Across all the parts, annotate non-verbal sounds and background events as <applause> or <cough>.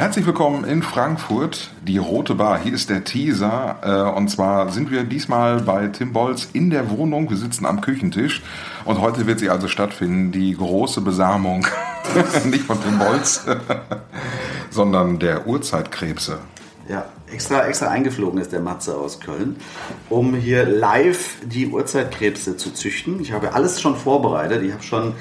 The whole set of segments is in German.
Herzlich willkommen in Frankfurt, die Rote Bar. Hier ist der Teaser. Äh, und zwar sind wir diesmal bei Tim Bolz in der Wohnung. Wir sitzen am Küchentisch. Und heute wird sie also stattfinden, die große Besamung. <laughs> Nicht von Tim Bolz, <laughs> sondern der Urzeitkrebse. Ja, extra, extra eingeflogen ist der Matze aus Köln, um hier live die Urzeitkrebse zu züchten. Ich habe alles schon vorbereitet. Ich habe schon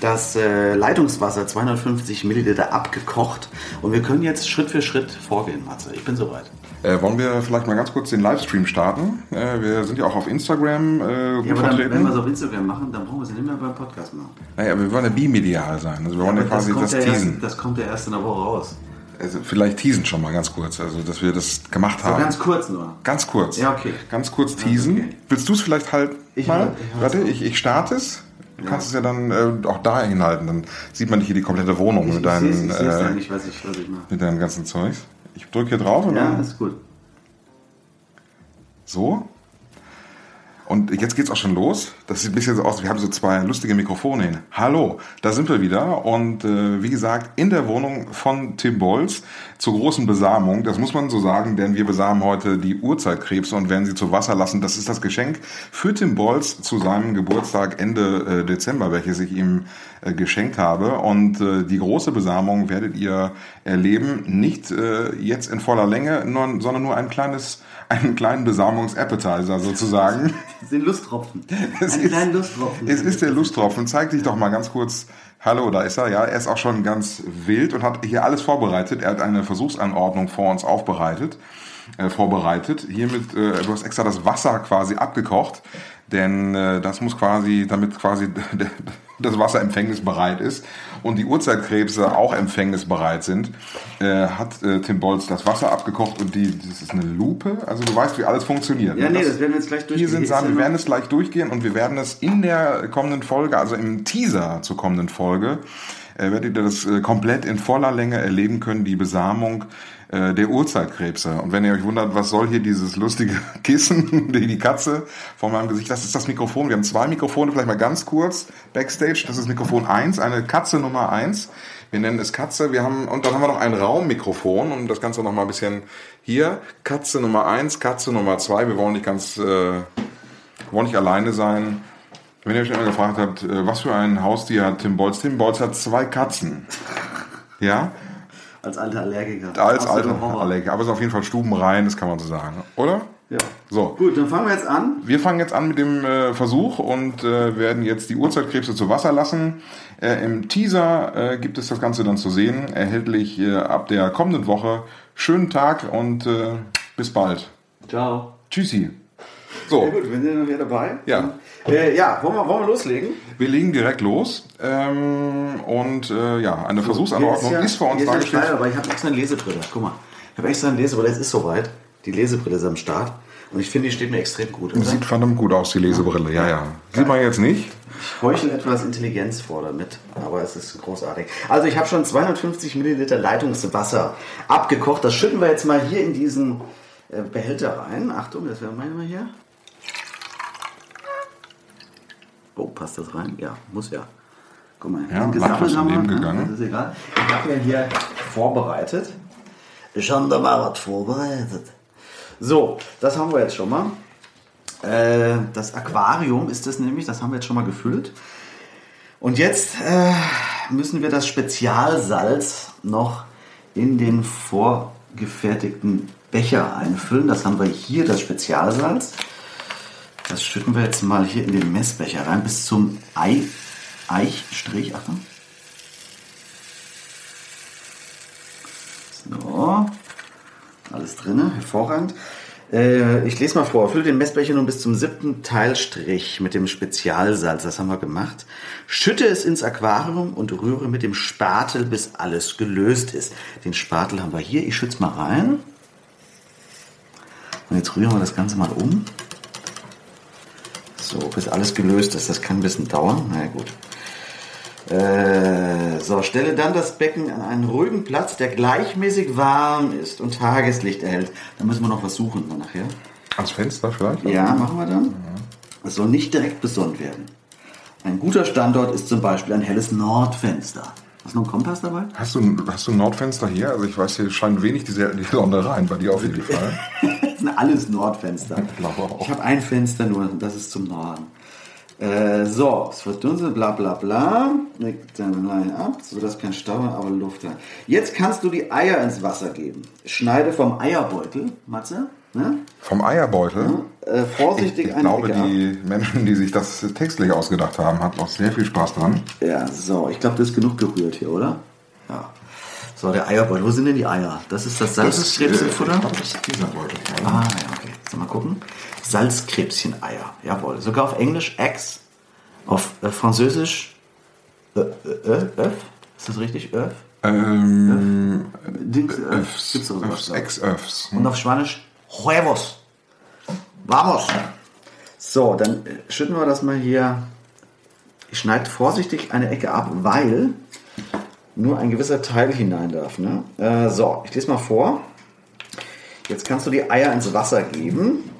das äh, Leitungswasser 250 Milliliter abgekocht und wir können jetzt Schritt für Schritt vorgehen, Matze. Ich bin soweit. Äh, wollen wir vielleicht mal ganz kurz den Livestream starten? Äh, wir sind ja auch auf Instagram äh, ja, aber dann, wenn wir es auf Instagram machen, dann brauchen wir es nicht mehr beim Podcast machen. Naja, wir wollen ja bimedial sein. Also wir ja, wollen ja quasi das, das teasen. Erst, das kommt ja erst in der Woche raus. Also vielleicht teasen schon mal ganz kurz, also dass wir das gemacht haben. So ganz kurz nur. Ganz kurz. Ja, okay. Ganz kurz teasen. Okay. Willst du es vielleicht halt ich mal? Ich Warte, ich, ich starte es. Du ja. kannst es ja dann äh, auch da hinhalten, dann sieht man nicht hier die komplette Wohnung ich, mit deinen, ich äh, nicht, was ich, was ich mache. mit deinem ganzen Zeug. Ich drücke hier drauf und ja, dann. ist gut. So. Und jetzt geht's auch schon los. Das sieht ein bisschen so aus, wir haben so zwei lustige Mikrofone hin. Hallo, da sind wir wieder. Und äh, wie gesagt, in der Wohnung von Tim Bolz zur großen Besamung. Das muss man so sagen, denn wir besamen heute die Urzeitkrebse und werden sie zu Wasser lassen. Das ist das Geschenk für Tim Bolz zu seinem Geburtstag Ende äh, Dezember, welches ich ihm äh, geschenkt habe. Und äh, die große Besamung werdet ihr erleben, nicht äh, jetzt in voller Länge, sondern nur ein kleines einen kleinen Besamungsappetizer sozusagen. <laughs> Das sind Lusttropfen. <laughs> Es Ein ist, kleinen Lusttropfen. Es ist der Lusttropfen. Zeig dich doch mal ganz kurz. Hallo, da ist er. Ja, er ist auch schon ganz wild und hat hier alles vorbereitet. Er hat eine Versuchsanordnung vor uns aufbereitet, äh, vorbereitet. Hiermit, äh, du hast extra das Wasser quasi abgekocht, denn äh, das muss quasi, damit quasi <laughs> das Wasser empfängnisbereit ist und die Urzeitkrebse auch empfängnisbereit sind, äh, hat äh, Tim Bolz das Wasser abgekocht und die, das ist eine Lupe. Also du weißt, wie alles funktioniert. Ja, ne? nee, das, das werden wir jetzt gleich durchgehen. Hier sind Sachen, wir werden es gleich durchgehen und wir werden es in der kommenden Folge, also im Teaser zur kommenden Folge, äh, werdet ihr das äh, komplett in voller Länge erleben können, die Besamung äh, der Urzeitkrebse. Und wenn ihr euch wundert, was soll hier dieses lustige <laughs> Kissen, <laughs> die, Katze vor meinem Gesicht, das ist das Mikrofon. Wir haben zwei Mikrofone, vielleicht mal ganz kurz backstage. Das ist Mikrofon 1, eine Katze Nummer 1. Wir nennen es Katze. Wir haben, und dann haben wir noch ein Raummikrofon, um das Ganze noch mal ein bisschen hier. Katze Nummer 1, Katze Nummer 2. Wir wollen nicht ganz, äh, wollen nicht alleine sein. Wenn ihr euch immer gefragt habt, äh, was für ein Haustier hat Tim Bolz? Tim Bolz hat zwei Katzen. Ja? Als alter Allergiker. Als alter Allergiker. Aber es ist auf jeden Fall stubenrein, das kann man so sagen. Oder? Ja. So. Gut, dann fangen wir jetzt an. Wir fangen jetzt an mit dem äh, Versuch und äh, werden jetzt die Urzeitkrebse zu Wasser lassen. Äh, Im Teaser äh, gibt es das Ganze dann zu sehen. Erhältlich äh, ab der kommenden Woche. Schönen Tag und bis bald. Ciao. Tschüssi. So. Ja, gut, wir sind noch hier dabei. Ja. Äh, ja, wollen wir, wollen wir loslegen? Wir legen direkt los. Ähm, und äh, ja, eine Versuchsanordnung Hier ist, ja, vor uns dargestellt. Steil, aber ich habe extra eine Lesebrille. Guck mal. Ich habe extra eine Lesebrille. Es ist soweit. Die Lesebrille ist am Start. Und ich finde, die steht mir extrem gut. Oder? Sieht verdammt gut aus, die Lesebrille. Ja, ja. Sieht man jetzt nicht. Ich heuchle etwas Intelligenz vor damit, aber es ist großartig. Also ich habe schon 250 Milliliter Leitungswasser abgekocht. Das schütten wir jetzt mal hier in diesen äh, Behälter rein. Achtung, das wäre mal hier. Oh, passt das rein? Ja, muss ja. Guck mal, Ja, gesammelt haben wir. gegangen. Das ist egal. Ich habe ja hier vorbereitet. Ich habe da mal was vorbereitet. So, das haben wir jetzt schon mal. Äh, das Aquarium ist das nämlich, das haben wir jetzt schon mal gefüllt. Und jetzt äh, müssen wir das Spezialsalz noch in den vorgefertigten Becher einfüllen. Das haben wir hier, das Spezialsalz. Das schütten wir jetzt mal hier in den Messbecher rein bis zum Ei, Eichstrich. Achtung. So, alles drin, hervorragend. Äh, ich lese mal vor. Fülle den Messbecher nun bis zum siebten Teilstrich mit dem Spezialsalz. Das haben wir gemacht. Schütte es ins Aquarium und rühre mit dem Spatel, bis alles gelöst ist. Den Spatel haben wir hier. Ich schütze mal rein. Und jetzt rühren wir das Ganze mal um. So, bis alles gelöst ist. Das kann ein bisschen dauern. Na ja, gut. Äh, so, stelle dann das Becken an einen ruhigen Platz, der gleichmäßig warm ist und Tageslicht erhält. Da müssen wir noch was suchen dann nachher. Ans Fenster vielleicht? Ja, machen wir dann. Es soll nicht direkt besonnt werden. Ein guter Standort ist zum Beispiel ein helles Nordfenster. Hast du noch einen Kompass dabei? Hast du, hast du ein Nordfenster hier? Also ich weiß, hier scheint wenig die, die Sonne rein, bei dir auf jeden <laughs> Fall. das sind alles Nordfenster. Ich glaube auch. Ich habe ein Fenster nur, das ist zum Norden. Äh, so, es wird dunkel, bla bla bla. Legt dann Leine ab, sodass kein Stau, aber Luft da. Jetzt kannst du die Eier ins Wasser geben. Schneide vom Eierbeutel, Matze. Ne? Vom Eierbeutel? Äh, vorsichtig Ich eine glaube, Ecke ab. die Menschen, die sich das textlich ausgedacht haben, hatten auch sehr viel Spaß dran. Ja, so, ich glaube, das ist genug gerührt hier, oder? Ja. So, der Eierbeutel. Wo sind denn die Eier? Das ist das äh, Salzkrebschenfutter? ich glaube, das ist dieser Beutel. Ah, ja. So, mal gucken. Salzkrebschen-Eier. Jawohl. Sogar auf Englisch Eggs. Auf äh, Französisch äh, äh, Öff. Ist das richtig? Öff? Ähm, Dings, Öff. Gibt's Öffs, glaub ich. Ex-Öffs. Und auf Spanisch Huevos. Vamos. So, dann äh, schütten wir das mal hier. Ich schneide vorsichtig eine Ecke ab, weil nur ein gewisser Teil hinein darf. Ne? Äh, so, ich lese mal vor. Jetzt kannst du die Eier ins Wasser geben.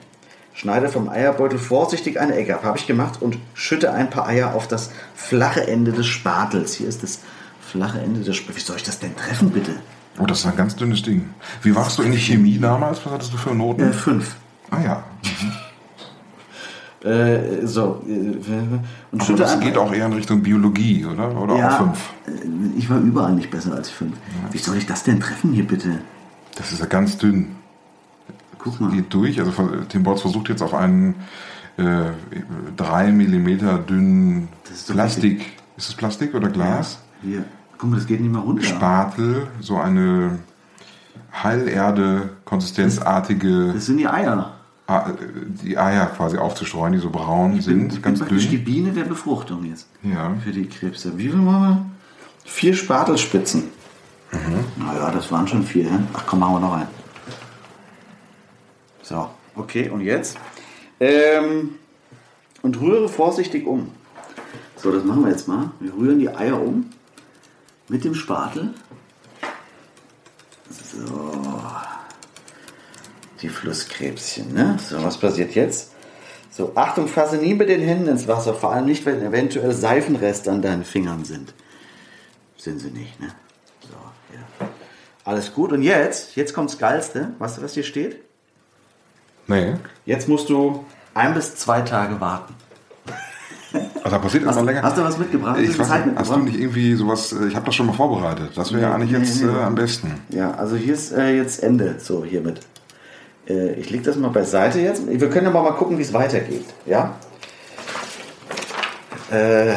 Schneide vom Eierbeutel vorsichtig eine Ecke ab. Habe ich gemacht und schütte ein paar Eier auf das flache Ende des Spatels. Hier ist das flache Ende des Spatels. Wie soll ich das denn treffen, bitte? Oh, das ist ein ganz dünnes Ding. Wie warst du in die Chemie damals? Was hattest du für Noten? Äh, fünf. ah ja. Äh, so, äh, und Aber das geht auch eher in Richtung Biologie, oder? Oder auch ja, fünf? äh, Ich war überall nicht besser als fünf. Wie soll ich das denn treffen hier bitte? Das ist ja ganz dünn. Geht durch. Also Tim Bolz versucht jetzt auf einen äh, drei Millimeter dünnen ist Plastik. Ist es Plastik oder Glas? Hier. Guck mal, das geht nicht mehr runter. Spatel, so eine Heilerde, konsistenzartige, Das sind die Eier. Ah, die Eier quasi aufzustreuen, die so braun sind, Ich bin ganz praktisch die dünn. Biene der Befruchtung jetzt. Ja. Für die Krebse. Wie viel machen wir? Vier Spatelspitzen. Mhm. Naja, das waren schon vier. Ach komm, machen wir noch einen. So, okay, und jetzt? Ähm, und rühre vorsichtig um. So, das machen wir jetzt mal. Wir rühren die Eier um. Mit dem Spatel. So. Die Flusskrebschen, ne? So, was passiert jetzt? So, Achtung, fasse nie mit den Händen ins Wasser, vor allem nicht, wenn eventuell Seifenreste an deinen Fingern sind. Sind sie nicht, ne? So, ja. Alles gut. Und jetzt, jetzt kommt's Geilste. Weißt du, was hier steht? Nee. Jetzt musst du ein bis zwei Tage warten. Also da passiert Hast, immer länger. hast du was mitgebracht? ich weiß, nicht, hast du mitgebracht? nicht irgendwie sowas, äh, ich habe das schon mal vorbereitet. Das wäre ja eigentlich nee, jetzt nee, äh, am besten. Ja, also hier ist äh, jetzt Ende, so hiermit. Äh, ich lege das mal beiseite jetzt. Wir können aber mal gucken, wie es weitergeht. Ja? Äh,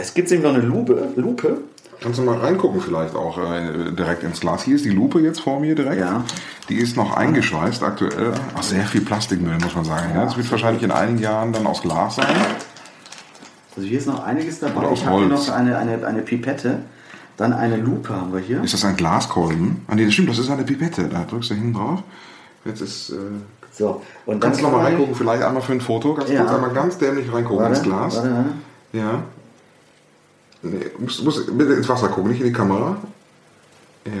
es gibt nämlich noch eine Lupe. Lupe. Kannst du mal reingucken vielleicht auch äh, direkt ins Glas. Hier ist die Lupe jetzt vor mir direkt. Ja. Die ist noch eingeschweißt aktuell. Ach, sehr viel Plastikmüll, muss man sagen. Ja. Das wird wahrscheinlich in einigen Jahren dann aus Glas sein. Also hier ist noch einiges dabei. Oder aus Ich habe hier noch eine, eine, eine Pipette. Dann eine Lupe haben wir hier. Ist das ein Glaskolben? Ah nee, das stimmt, das ist eine Pipette. Da drückst du hinten drauf. Jetzt ist... Äh, So, und kannst du noch mal kann man- reingucken, vielleicht einmal für ein Foto. Ganz Ja. kurz einmal ganz dämlich reingucken Warte, ins Glas. Warte, warte. Ja. Nee, musst, musst bitte ins Wasser gucken, nicht in die Kamera. Ja.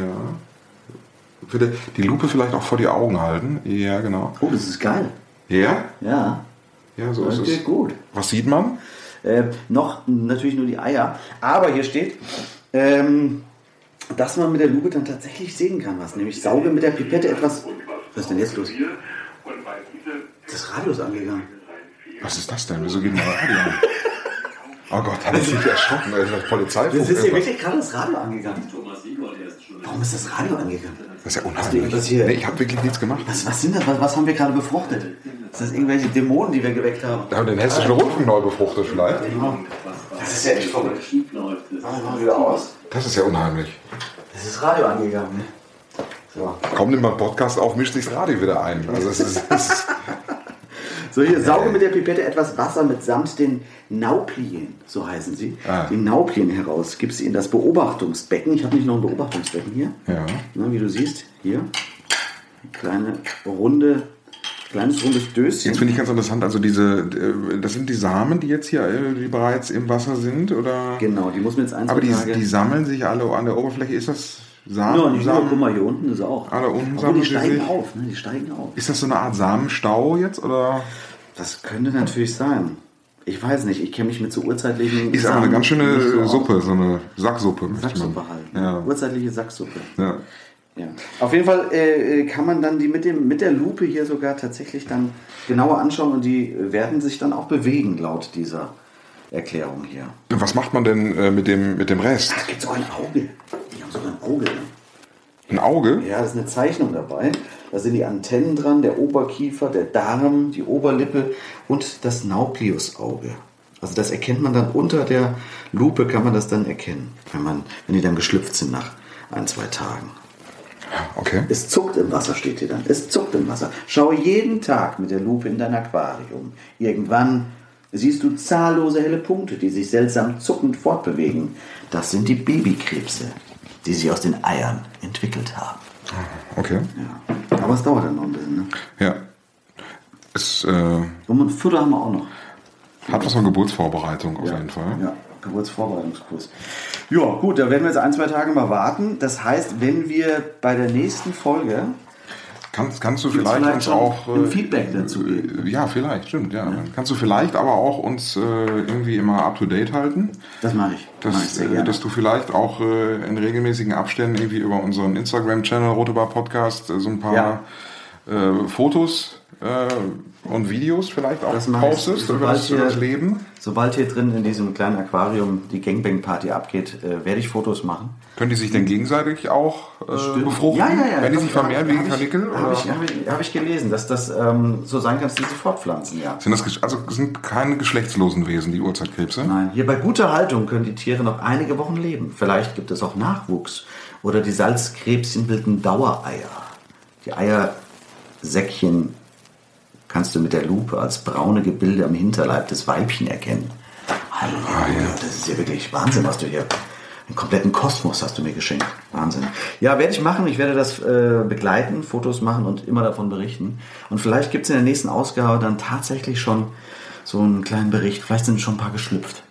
Bitte die Lupe vielleicht auch vor die Augen halten. Ja, genau. Oh, das ist geil. Ja? Ja, Ja, so das ist geht es. gut. Was sieht man? Äh, noch natürlich nur die Eier. Aber hier steht, ähm, dass man mit der Lupe dann tatsächlich sehen kann, was. Nämlich sauge mit der Pipette etwas. Was ist denn jetzt los? Das Radio ist angegangen. Was ist das denn? Wieso geht mein Radio an? <laughs> Oh Gott, ich mich erschrocken. Das ist das Polizeifunk. Das ist hier wirklich gerade das Radio angegangen. Warum ist das Radio angegangen? Das ist ja unheimlich. hier? Nee, ich habe wirklich nichts gemacht. Was, was sind das? Was, was haben wir gerade befruchtet? Ist das irgendwelche Dämonen, die wir geweckt haben? Wir haben den hessischen Rundfunk neu befruchtet vielleicht. Das ist ja echt verrückt. Machen wir mal wieder aus. Das ist ja unheimlich. Das ist Radio angegangen. Ne? So. Nimmt man einen Podcast auf, mischt sich das Radio wieder ein. Also es ist, es ist So, hier sauge mit der Pipette etwas Wasser mitsamt den Nauplien, so heißen sie, Ah. die Nauplien heraus. Gib sie in das Beobachtungsbecken. Ich habe nicht noch ein Beobachtungsbecken hier. Ja. Na, wie du siehst, hier. Eine kleine runde, kleines rundes Döschen. Jetzt finde ich ganz interessant, also diese, äh, das sind die Samen, die jetzt hier äh, die bereits im Wasser sind, oder? Genau, die muss man jetzt ein, zwei Aber die, die sammeln sich alle an der Oberfläche. Ist das ja, Samen? nicht nur, guck Samen? mal, hier unten ist auch. Alle unten Obwohl, sammeln die steigen sich? auf, ne? Die steigen auf. Ist das so eine Art Samenstau jetzt, oder? Das könnte natürlich sein. Ich weiß nicht, ich kenne mich mit so urzeitlichen. Ist aber eine ganz schöne so. Suppe, so eine Sacksuppe. Sacksuppe halt. Ja. Urzeitliche Sacksuppe. Ja. Ja. Auf jeden Fall äh, kann man dann die mit, dem, mit der Lupe hier sogar tatsächlich dann genauer anschauen und die werden sich dann auch bewegen laut dieser Erklärung hier. Was macht man denn äh, mit, dem, mit dem Rest? Es gibt sogar ein Auge. Die haben sogar ein Auge. Ein Auge? Ja, da ist eine Zeichnung dabei. Da sind die Antennen dran, der Oberkiefer, der Darm, die Oberlippe und das Naupliusauge. Also das erkennt man dann unter der Lupe, kann man das dann erkennen, wenn, man, wenn die dann geschlüpft sind nach ein, zwei Tagen. Okay. Es zuckt im Wasser, steht hier dann. Es zuckt im Wasser. Schaue jeden Tag mit der Lupe in dein Aquarium. Irgendwann siehst du zahllose helle Punkte, die sich seltsam zuckend fortbewegen. Das sind die Babykrebse, die sich aus den Eiern entwickelt haben. Okay. Ja. Aber es dauert dann noch ein bisschen. Ne? Ja. Es äh, Und Futter haben wir auch noch. hat was von Geburtsvorbereitung auf jeden Fall. Ja, Geburtsvorbereitungskurs. Ja, gut, da werden wir jetzt ein, zwei Tage mal warten. Das heißt, wenn wir bei der nächsten Folge Kannst, kannst du vielleicht, vielleicht uns auch. ein Feedback dazu äh, Ja, vielleicht, stimmt, ja. Dann kannst du vielleicht aber auch uns äh, irgendwie immer up to date halten. Das mache ich. Mach ich Dass, sehr äh, gerne. dass du vielleicht auch äh, in regelmäßigen Abständen irgendwie über unseren Instagram-Channel Rotebar Podcast äh, so ein paar Ja. äh, Fotos äh, und Videos vielleicht auch Das postest über das, über das Leben. Sobald hier drin in diesem kleinen Aquarium die Gangbang-Party abgeht, äh, werde ich Fotos machen. Können die sich denn gegenseitig auch äh, befruchten? Ja, ja, ja. Wenn die sich vermehren wegen ich- Karnickel? Habe ich, hab ich, hab ich gelesen, dass das ähm, so sein kann, dass die sich fortpflanzen, ja. Sind das also sind keine geschlechtslosen Wesen, die Urzeitkrebse? Nein, hier bei guter Haltung können die Tiere noch einige Wochen leben. Vielleicht gibt es auch Nachwuchs. Oder die Salzkrebschen bilden Dauereier. Die Eiersäckchen kannst du mit der Lupe als braune Gebilde am Hinterleib des Weibchen erkennen. Halleluja, das ist ja wirklich Wahnsinn, was du hier... Einen kompletten Kosmos hast du mir geschenkt. Wahnsinn. Ja, werde ich machen. Ich werde das äh, begleiten, Fotos machen und immer davon berichten. Und vielleicht gibt es in der nächsten Ausgabe dann tatsächlich schon so einen kleinen Bericht. Vielleicht sind schon ein paar geschlüpft.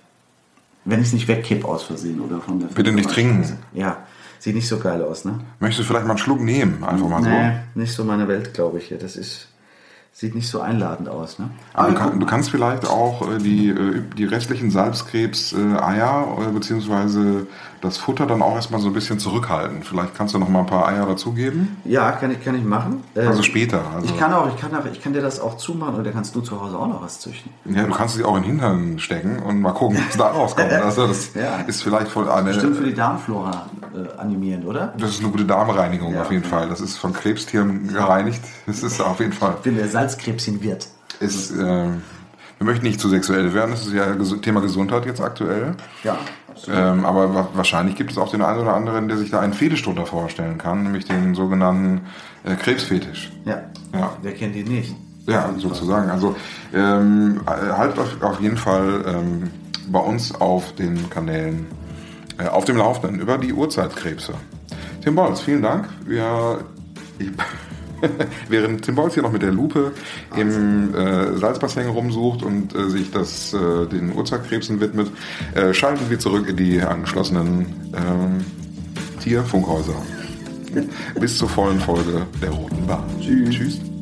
Wenn ich es nicht wegkipp aus Versehen oder von der Bitte nicht trinken. Ja, sieht nicht so geil aus, ne? Möchtest du vielleicht mal einen Schluck nehmen? Einfach mal so. Nee, nicht so meine Welt, glaube ich. Das ist, sieht nicht so einladend aus, ne? Aber du, kann, du kannst vielleicht auch äh, die, äh, die restlichen Salzkrebs-Eier äh, beziehungsweise das Futter dann auch erstmal so ein bisschen zurückhalten. Vielleicht kannst du noch mal ein paar Eier dazugeben. ja, kann ich, kann ich machen. Äh, Also später. Also, Ich kann auch, ich kann auch, ich kann dir das auch zumachen oder kannst du zu Hause auch noch was züchten. ja, du kannst sie auch in den Hintern stecken und mal gucken, was da <laughs> rauskommt. Also das Ja. ist vielleicht voll eine. Bestimmt für die Darmflora äh, animierend, oder? Das ist eine gute Darmreinigung Ja, auf jeden ja. Fall. Das ist von Krebstieren gereinigt. Das ist auf jeden Fall. Ich bin der Salzkrebschen wird. Ist, äh, wir möchten nicht zu sexuell werden. Das ist ja Thema Gesundheit jetzt aktuell. Ja. Ähm, aber wa wahrscheinlich gibt es auch den einen oder anderen, der sich da einen Fetisch drunter vorstellen kann, nämlich den sogenannten äh, Krebsfetisch. Ja. Ja. Wer kennt ihn nicht? Ja, sozusagen. Also ähm, halt auf, auf jeden Fall ähm, bei uns auf den Kanälen äh, auf dem Laufenden über die Urzeitkrebse. Tim Bolz, vielen Dank. Wir, ich, <laughs> während Tim Bolz hier noch mit der Lupe im äh, Salzbassin rumsucht und äh, sich das äh, den Urzeitkrebsen widmet, äh, schalten wir zurück in die angeschlossenen ähm, Tierfunkhäuser. Bis zur vollen Folge der Roten Bahn. Tschüss. Tschüss.